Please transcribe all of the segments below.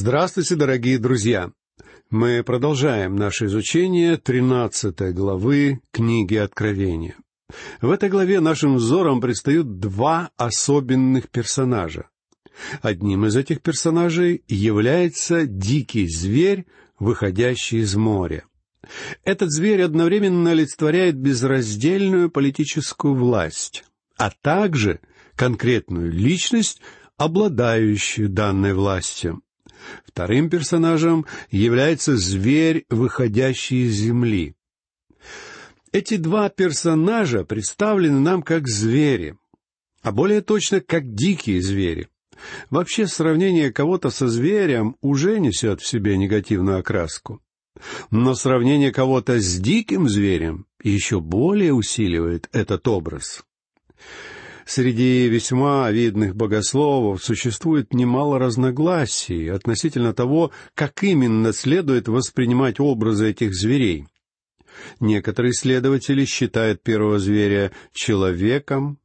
Здравствуйте, дорогие друзья! Мы продолжаем наше изучение 13 главы книги Откровения. В этой главе нашим взором предстают два особенных персонажа. Одним из этих персонажей является дикий зверь, выходящий из моря. Этот зверь одновременно олицетворяет безраздельную политическую власть, а также конкретную личность, обладающую данной властью. Вторым персонажем является зверь, выходящий из земли. Эти два персонажа представлены нам как звери, а более точно как дикие звери. Вообще сравнение кого-то со зверем уже несет в себе негативную окраску. Но сравнение кого-то с диким зверем еще более усиливает этот образ. Среди весьма видных богословов существует немало разногласий относительно того, как именно следует воспринимать образы этих зверей. Некоторые исследователи считают первого зверя человеком,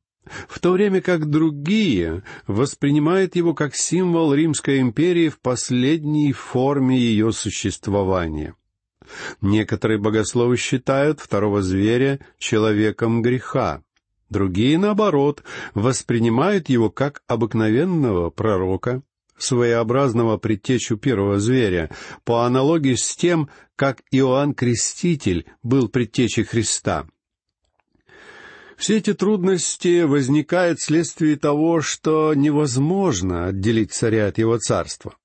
в то время как другие воспринимают его как символ Римской империи в последней форме ее существования. Некоторые богословы считают второго зверя человеком греха. Другие, наоборот, воспринимают его как обыкновенного пророка, своеобразного предтечу первого зверя, по аналогии с тем, как Иоанн Креститель был предтечей Христа. Все эти трудности возникают вследствие того, что невозможно отделить царя от его царства.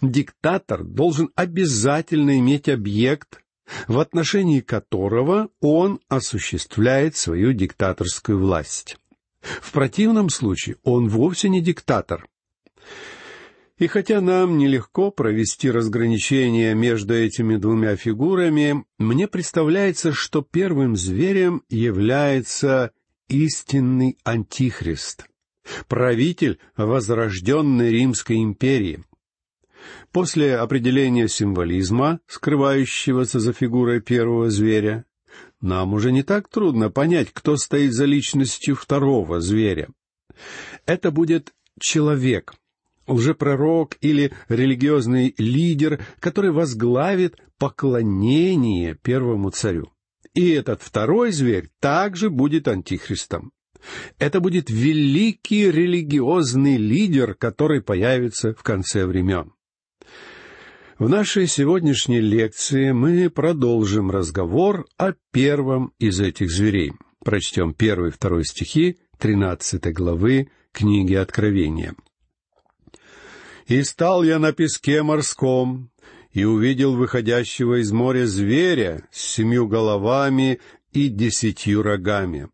Диктатор должен обязательно иметь объект, в отношении которого он осуществляет свою диктаторскую власть. В противном случае он вовсе не диктатор. И хотя нам нелегко провести разграничение между этими двумя фигурами, мне представляется, что первым зверем является истинный антихрист, правитель возрожденной Римской империи, После определения символизма, скрывающегося за фигурой первого зверя, нам уже не так трудно понять, кто стоит за личностью второго зверя. Это будет человек, лжепророк или религиозный лидер, который возглавит поклонение первому царю. И этот второй зверь также будет антихристом. Это будет великий религиозный лидер, который появится в конце времен. В нашей сегодняшней лекции мы продолжим разговор о первом из этих зверей. Прочтем первый и второй стихи тринадцатой главы книги Откровения. «И стал я на песке морском, и увидел выходящего из моря зверя с семью головами и десятью рогами.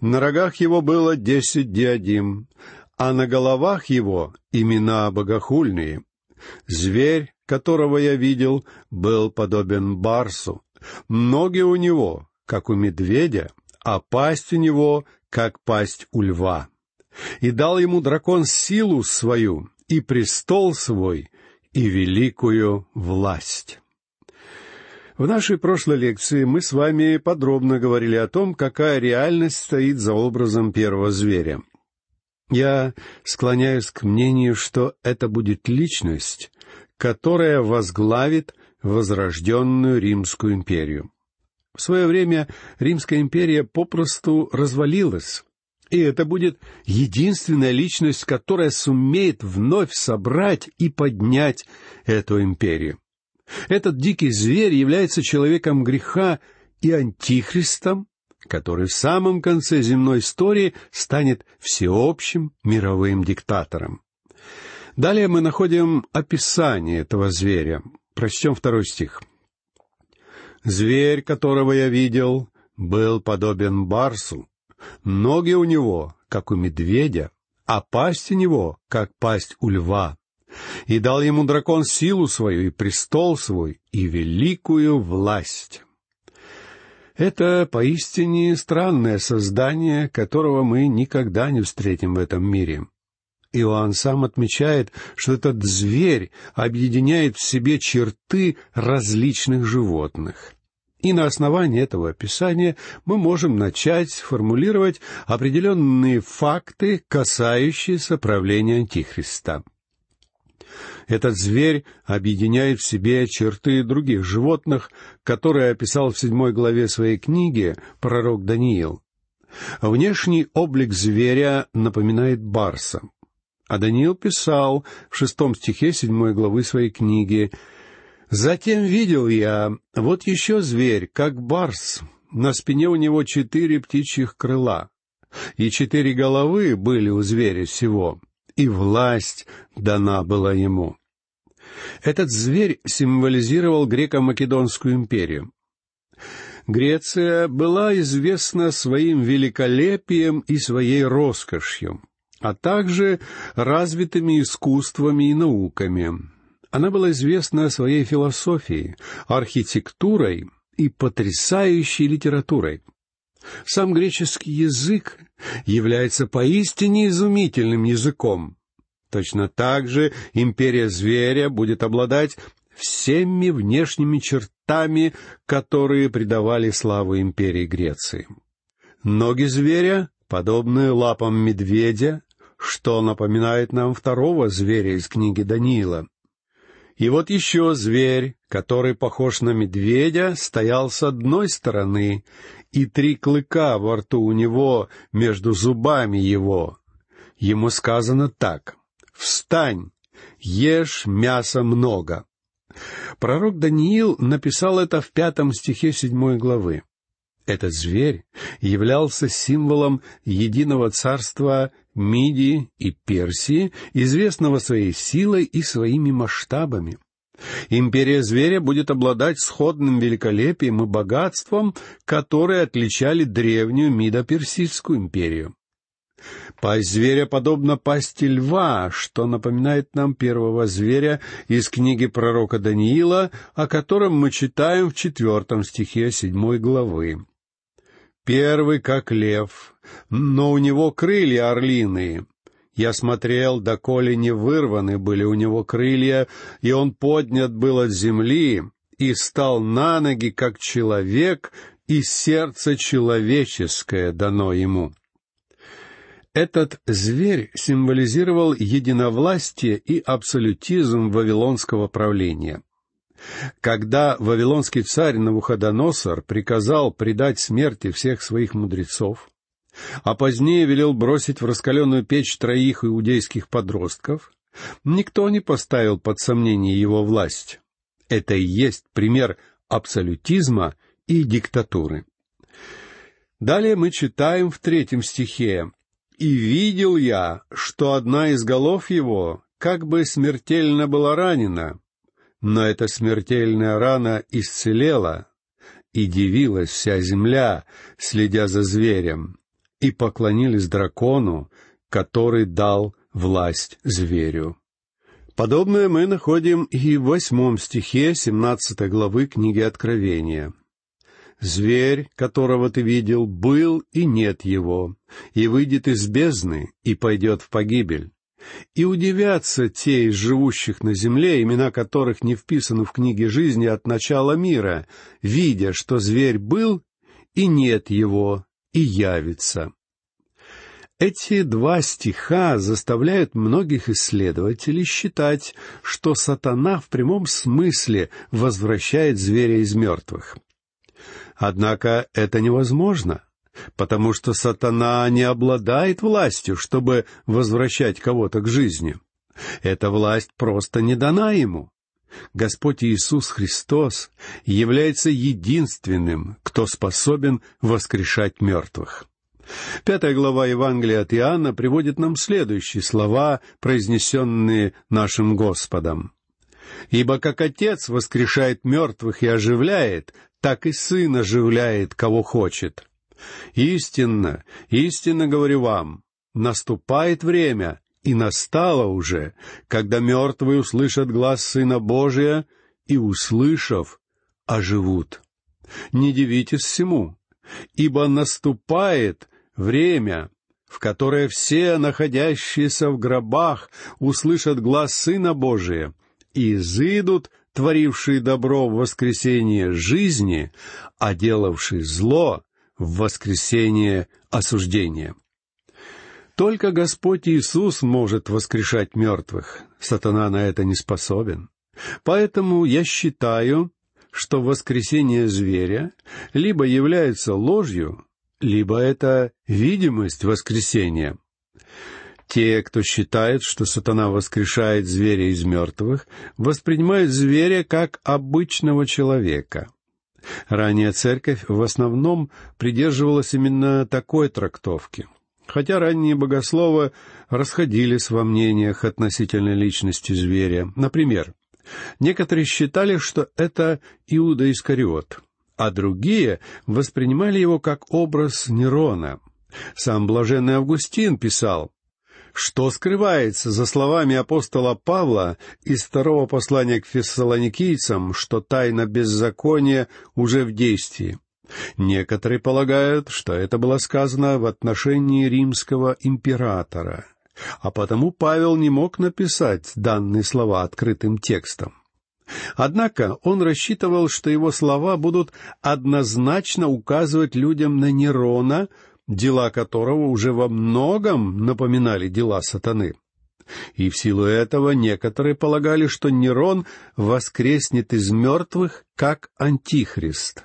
На рогах его было десять диадим, а на головах его имена богохульные. Зверь которого я видел, был подобен барсу. Ноги у него, как у медведя, а пасть у него, как пасть у льва. И дал ему дракон силу свою, и престол свой, и великую власть. В нашей прошлой лекции мы с вами подробно говорили о том, какая реальность стоит за образом первого зверя. Я склоняюсь к мнению, что это будет личность, которая возглавит возрожденную Римскую империю. В свое время Римская империя попросту развалилась, и это будет единственная личность, которая сумеет вновь собрать и поднять эту империю. Этот дикий зверь является человеком греха и антихристом, который в самом конце земной истории станет всеобщим мировым диктатором. Далее мы находим описание этого зверя. Прочтем второй стих. «Зверь, которого я видел, был подобен барсу. Ноги у него, как у медведя, а пасть у него, как пасть у льва. И дал ему дракон силу свою и престол свой и великую власть». Это поистине странное создание, которого мы никогда не встретим в этом мире. Иоанн сам отмечает, что этот зверь объединяет в себе черты различных животных. И на основании этого описания мы можем начать формулировать определенные факты, касающиеся правления Антихриста. Этот зверь объединяет в себе черты других животных, которые описал в седьмой главе своей книги пророк Даниил. Внешний облик зверя напоминает барса. А Даниил писал в шестом стихе седьмой главы своей книги «Затем видел я, вот еще зверь, как барс, на спине у него четыре птичьих крыла, и четыре головы были у зверя всего, и власть дана была ему. Этот зверь символизировал греко-македонскую империю. Греция была известна своим великолепием и своей роскошью, а также развитыми искусствами и науками. Она была известна своей философией, архитектурой и потрясающей литературой. Сам греческий язык является поистине изумительным языком. Точно так же империя зверя будет обладать всеми внешними чертами, которые придавали славу империи Греции. Ноги зверя, подобные лапам медведя, что напоминает нам второго зверя из книги Даниила. И вот еще зверь, который похож на медведя, стоял с одной стороны, и три клыка во рту у него между зубами его. Ему сказано так «Встань, ешь мяса много». Пророк Даниил написал это в пятом стихе седьмой главы. Этот зверь являлся символом единого царства Мидии и Персии, известного своей силой и своими масштабами. Империя зверя будет обладать сходным великолепием и богатством, которые отличали древнюю Мидо-Персидскую империю. Пасть зверя подобна пасти льва, что напоминает нам первого зверя из книги пророка Даниила, о котором мы читаем в четвертом стихе седьмой главы. Первый как лев, но у него крылья орлиные. Я смотрел, доколе не вырваны были у него крылья, и он поднят был от земли, и стал на ноги, как человек, и сердце человеческое дано ему. Этот зверь символизировал единовластие и абсолютизм вавилонского правления. Когда вавилонский царь Навуходоносор приказал предать смерти всех своих мудрецов, а позднее велел бросить в раскаленную печь троих иудейских подростков, никто не поставил под сомнение его власть. Это и есть пример абсолютизма и диктатуры. Далее мы читаем в третьем стихе и видел я, что одна из голов его как бы смертельно была ранена, но эта смертельная рана исцелела, и дивилась вся земля, следя за зверем, и поклонились дракону, который дал власть зверю. Подобное мы находим и в восьмом стихе семнадцатой главы книги Откровения — Зверь, которого ты видел, был и нет его, и выйдет из бездны и пойдет в погибель. И удивятся те из живущих на земле, имена которых не вписаны в книге жизни от начала мира, видя, что зверь был и нет его, и явится. Эти два стиха заставляют многих исследователей считать, что сатана в прямом смысле возвращает зверя из мертвых. Однако это невозможно, потому что сатана не обладает властью, чтобы возвращать кого-то к жизни. Эта власть просто не дана ему. Господь Иисус Христос является единственным, кто способен воскрешать мертвых. Пятая глава Евангелия от Иоанна приводит нам следующие слова, произнесенные нашим Господом. «Ибо как Отец воскрешает мертвых и оживляет, так и Сын оживляет, кого хочет. Истинно, истинно говорю вам, наступает время, и настало уже, когда мертвые услышат глаз Сына Божия, и, услышав, оживут. Не дивитесь всему, ибо наступает время, в которое все находящиеся в гробах услышат глаз Сына Божия и изыдут творивший добро в воскресение жизни, а делавший зло в воскресение осуждения. Только Господь Иисус может воскрешать мертвых. Сатана на это не способен. Поэтому я считаю, что воскресение зверя либо является ложью, либо это видимость воскресения. Те, кто считает, что сатана воскрешает зверя из мертвых, воспринимают зверя как обычного человека. Ранее церковь в основном придерживалась именно такой трактовки, хотя ранние богословы расходились во мнениях относительно личности зверя. Например, некоторые считали, что это Иуда Искариот, а другие воспринимали его как образ Нерона. Сам блаженный Августин писал, что скрывается за словами апостола Павла из второго послания к фессалоникийцам, что тайна беззакония уже в действии. Некоторые полагают, что это было сказано в отношении римского императора, а потому Павел не мог написать данные слова открытым текстом. Однако он рассчитывал, что его слова будут однозначно указывать людям на Нерона, дела которого уже во многом напоминали дела сатаны. И в силу этого некоторые полагали, что Нерон воскреснет из мертвых как антихрист.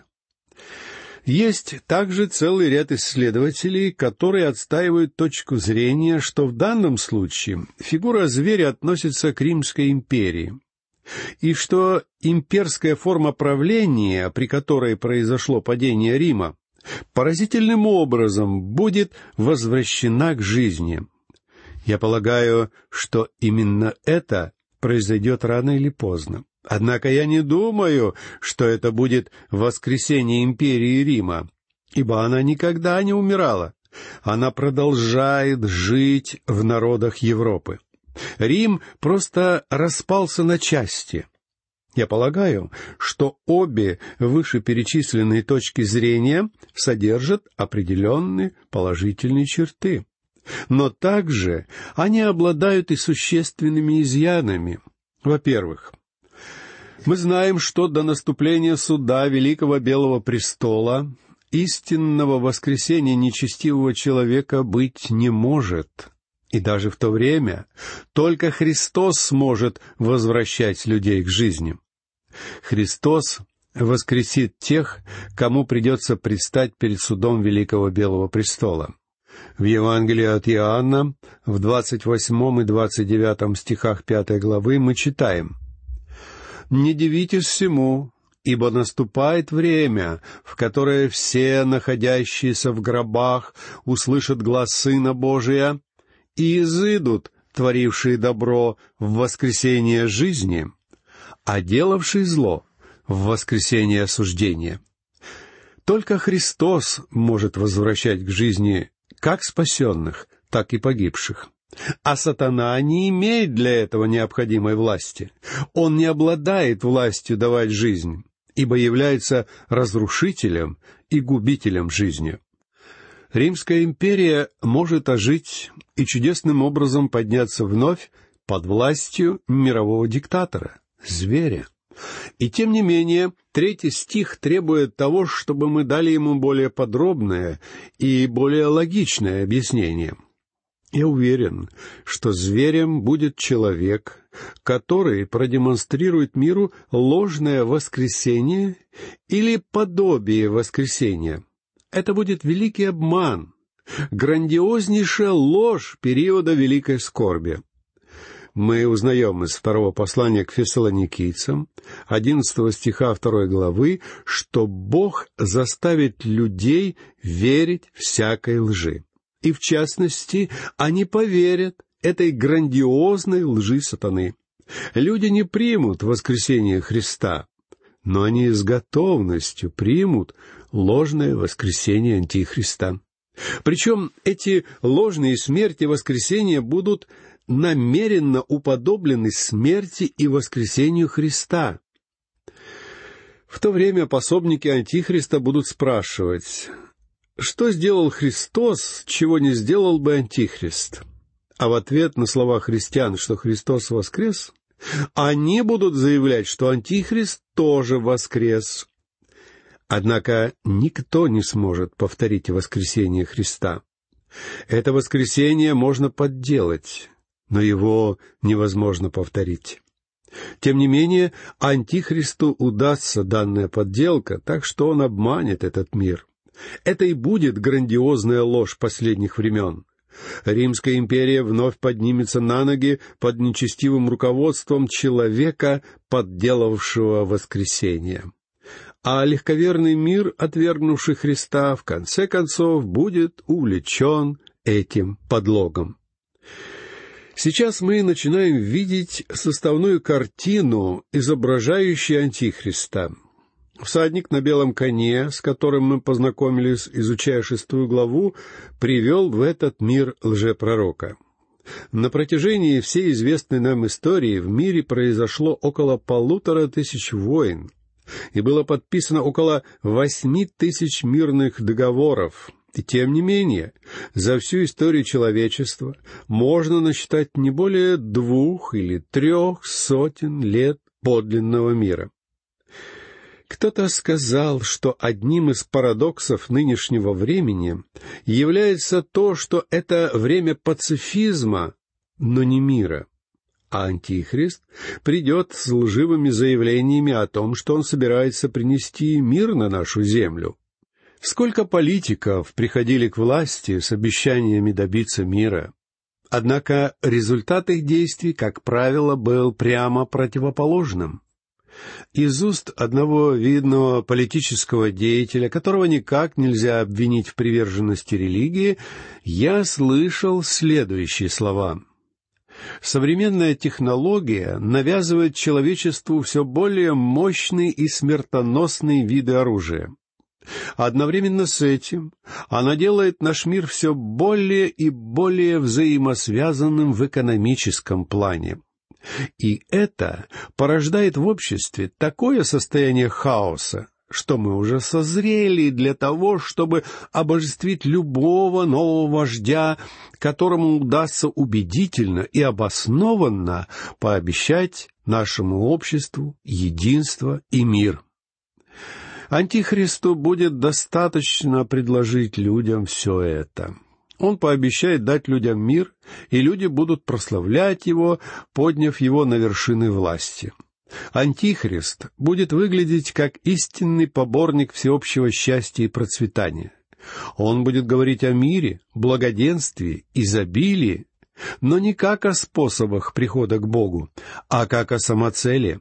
Есть также целый ряд исследователей, которые отстаивают точку зрения, что в данном случае фигура зверя относится к Римской империи, и что имперская форма правления, при которой произошло падение Рима, поразительным образом будет возвращена к жизни. Я полагаю, что именно это произойдет рано или поздно. Однако я не думаю, что это будет воскресение империи Рима, ибо она никогда не умирала. Она продолжает жить в народах Европы. Рим просто распался на части — я полагаю, что обе вышеперечисленные точки зрения содержат определенные положительные черты. Но также они обладают и существенными изъянами. Во-первых, мы знаем, что до наступления суда Великого Белого Престола истинного воскресения нечестивого человека быть не может. И даже в то время только Христос сможет возвращать людей к жизни. Христос воскресит тех, кому придется предстать перед судом Великого Белого Престола. В Евангелии от Иоанна, в двадцать восьмом и двадцать девятом стихах пятой главы мы читаем «Не дивитесь всему, ибо наступает время, в которое все, находящиеся в гробах, услышат глаз Сына Божия и изыдут, творившие добро, в воскресение жизни, а делавший зло в воскресение осуждения. Только Христос может возвращать к жизни как спасенных, так и погибших. А сатана не имеет для этого необходимой власти. Он не обладает властью давать жизнь, ибо является разрушителем и губителем жизни. Римская империя может ожить и чудесным образом подняться вновь под властью мирового диктатора зверя. И тем не менее, третий стих требует того, чтобы мы дали ему более подробное и более логичное объяснение. Я уверен, что зверем будет человек, который продемонстрирует миру ложное воскресение или подобие воскресения. Это будет великий обман, грандиознейшая ложь периода великой скорби мы узнаем из второго послания к фессалоникийцам, одиннадцатого стиха второй главы, что Бог заставит людей верить всякой лжи. И в частности, они поверят этой грандиозной лжи сатаны. Люди не примут воскресение Христа, но они с готовностью примут ложное воскресение Антихриста. Причем эти ложные смерти воскресения будут намеренно уподоблены смерти и воскресению Христа. В то время пособники Антихриста будут спрашивать, что сделал Христос, чего не сделал бы Антихрист? А в ответ на слова христиан, что Христос воскрес, они будут заявлять, что Антихрист тоже воскрес. Однако никто не сможет повторить воскресение Христа. Это воскресение можно подделать, но его невозможно повторить. Тем не менее, Антихристу удастся данная подделка, так что он обманет этот мир. Это и будет грандиозная ложь последних времен. Римская империя вновь поднимется на ноги под нечестивым руководством человека, подделавшего воскресение. А легковерный мир, отвергнувший Христа, в конце концов будет увлечен этим подлогом. Сейчас мы начинаем видеть составную картину, изображающую Антихриста. Всадник на белом коне, с которым мы познакомились, изучая шестую главу, привел в этот мир лжепророка. На протяжении всей известной нам истории в мире произошло около полутора тысяч войн, и было подписано около восьми тысяч мирных договоров, и тем не менее, за всю историю человечества можно насчитать не более двух или трех сотен лет подлинного мира. Кто-то сказал, что одним из парадоксов нынешнего времени является то, что это время пацифизма, но не мира. А Антихрист придет с лживыми заявлениями о том, что он собирается принести мир на нашу землю. Сколько политиков приходили к власти с обещаниями добиться мира. Однако результат их действий, как правило, был прямо противоположным. Из уст одного видного политического деятеля, которого никак нельзя обвинить в приверженности религии, я слышал следующие слова. Современная технология навязывает человечеству все более мощные и смертоносные виды оружия. Одновременно с этим она делает наш мир все более и более взаимосвязанным в экономическом плане. И это порождает в обществе такое состояние хаоса, что мы уже созрели для того, чтобы обожествить любого нового вождя, которому удастся убедительно и обоснованно пообещать нашему обществу единство и мир. Антихристу будет достаточно предложить людям все это. Он пообещает дать людям мир, и люди будут прославлять его, подняв его на вершины власти. Антихрист будет выглядеть как истинный поборник всеобщего счастья и процветания. Он будет говорить о мире, благоденствии, изобилии, но не как о способах прихода к Богу, а как о самоцели,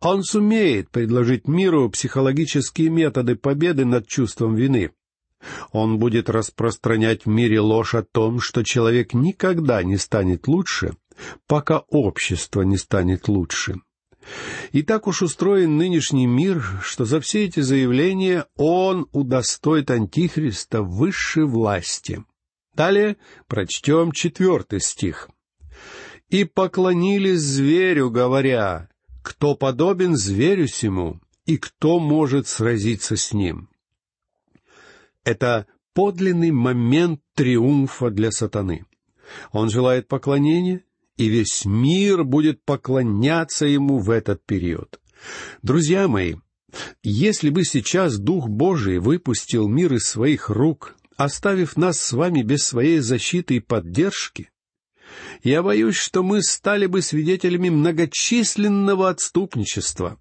он сумеет предложить миру психологические методы победы над чувством вины. Он будет распространять в мире ложь о том, что человек никогда не станет лучше, пока общество не станет лучше. И так уж устроен нынешний мир, что за все эти заявления он удостоит Антихриста высшей власти. Далее прочтем четвертый стих. «И поклонились зверю, говоря, кто подобен зверю сему, и кто может сразиться с ним. Это подлинный момент триумфа для сатаны. Он желает поклонения, и весь мир будет поклоняться ему в этот период. Друзья мои, если бы сейчас Дух Божий выпустил мир из своих рук, оставив нас с вами без своей защиты и поддержки, я боюсь, что мы стали бы свидетелями многочисленного отступничества.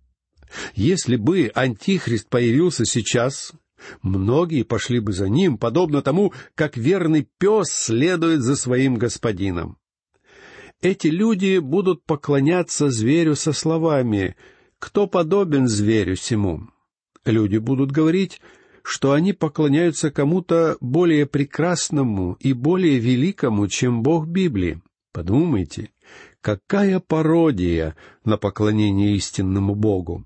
Если бы Антихрист появился сейчас, многие пошли бы за ним, подобно тому, как верный пес следует за своим господином. Эти люди будут поклоняться зверю со словами «Кто подобен зверю сему?» Люди будут говорить, что они поклоняются кому-то более прекрасному и более великому, чем Бог Библии. Подумайте, какая пародия на поклонение истинному Богу.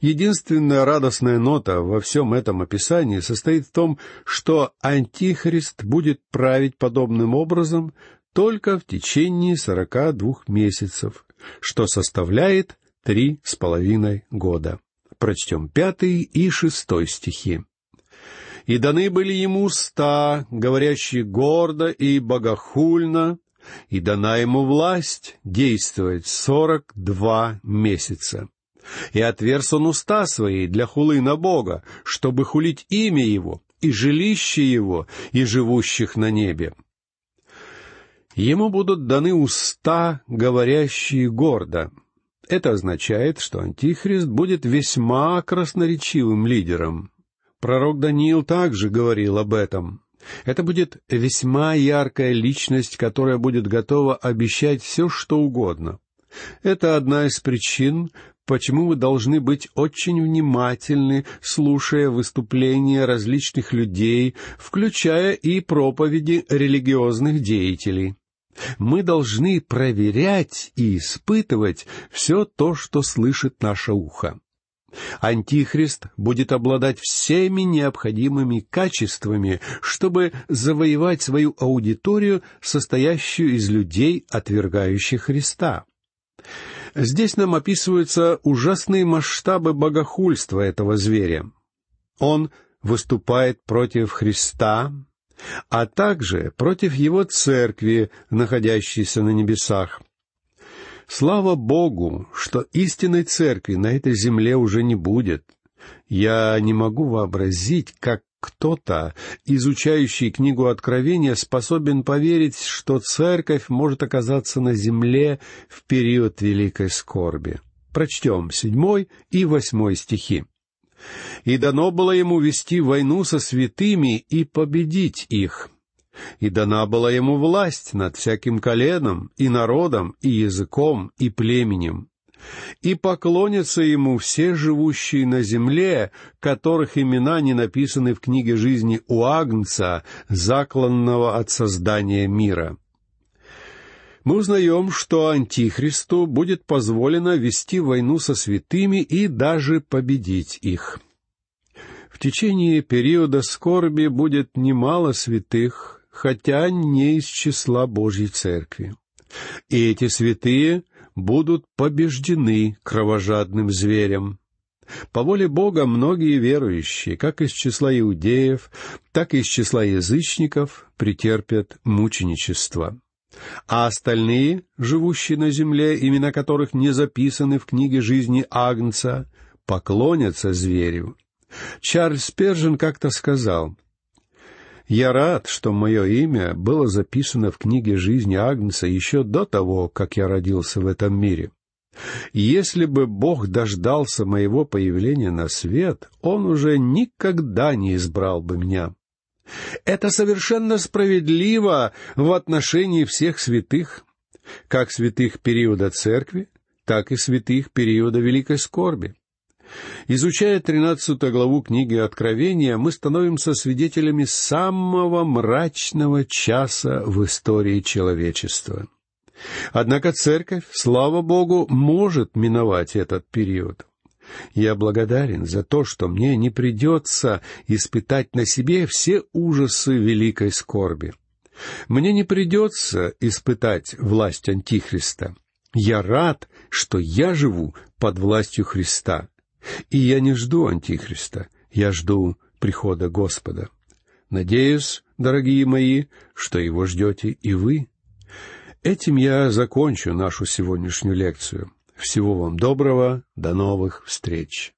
Единственная радостная нота во всем этом описании состоит в том, что Антихрист будет править подобным образом только в течение сорока двух месяцев, что составляет три с половиной года. Прочтем пятый и шестой стихи. «И даны были ему уста, говорящие гордо и богохульно, и дана ему власть действовать сорок два месяца. И отверз он уста свои для хулы на Бога, чтобы хулить имя Его, и жилище его, и живущих на небе. Ему будут даны уста, говорящие гордо. Это означает, что Антихрист будет весьма красноречивым лидером. Пророк Даниил также говорил об этом. Это будет весьма яркая личность, которая будет готова обещать все, что угодно. Это одна из причин, почему вы должны быть очень внимательны, слушая выступления различных людей, включая и проповеди религиозных деятелей. Мы должны проверять и испытывать все то, что слышит наше ухо. Антихрист будет обладать всеми необходимыми качествами, чтобы завоевать свою аудиторию, состоящую из людей, отвергающих Христа. Здесь нам описываются ужасные масштабы богохульства этого зверя. Он выступает против Христа, а также против его церкви, находящейся на небесах. Слава Богу, что истинной церкви на этой земле уже не будет. Я не могу вообразить, как кто-то, изучающий книгу Откровения, способен поверить, что церковь может оказаться на земле в период великой скорби. Прочтем седьмой и восьмой стихи. «И дано было ему вести войну со святыми и победить их, и дана была ему власть над всяким коленом, и народом, и языком, и племенем. И поклонятся ему все живущие на земле, которых имена не написаны в книге жизни у Агнца, закланного от создания мира. Мы узнаем, что Антихристу будет позволено вести войну со святыми и даже победить их. В течение периода скорби будет немало святых, хотя не из числа Божьей Церкви. И эти святые будут побеждены кровожадным зверем. По воле Бога многие верующие, как из числа иудеев, так и из числа язычников, претерпят мученичество. А остальные, живущие на земле, имена которых не записаны в книге жизни Агнца, поклонятся зверю. Чарльз Пержин как-то сказал — я рад, что мое имя было записано в книге жизни Агнца еще до того, как я родился в этом мире. Если бы Бог дождался моего появления на свет, Он уже никогда не избрал бы меня. Это совершенно справедливо в отношении всех святых, как святых периода церкви, так и святых периода великой скорби. Изучая тринадцатую главу книги Откровения, мы становимся свидетелями самого мрачного часа в истории человечества. Однако церковь, слава Богу, может миновать этот период. Я благодарен за то, что мне не придется испытать на себе все ужасы великой скорби. Мне не придется испытать власть Антихриста. Я рад, что я живу под властью Христа. И я не жду Антихриста, я жду прихода Господа. Надеюсь, дорогие мои, что его ждете и вы. Этим я закончу нашу сегодняшнюю лекцию. Всего вам доброго, до новых встреч.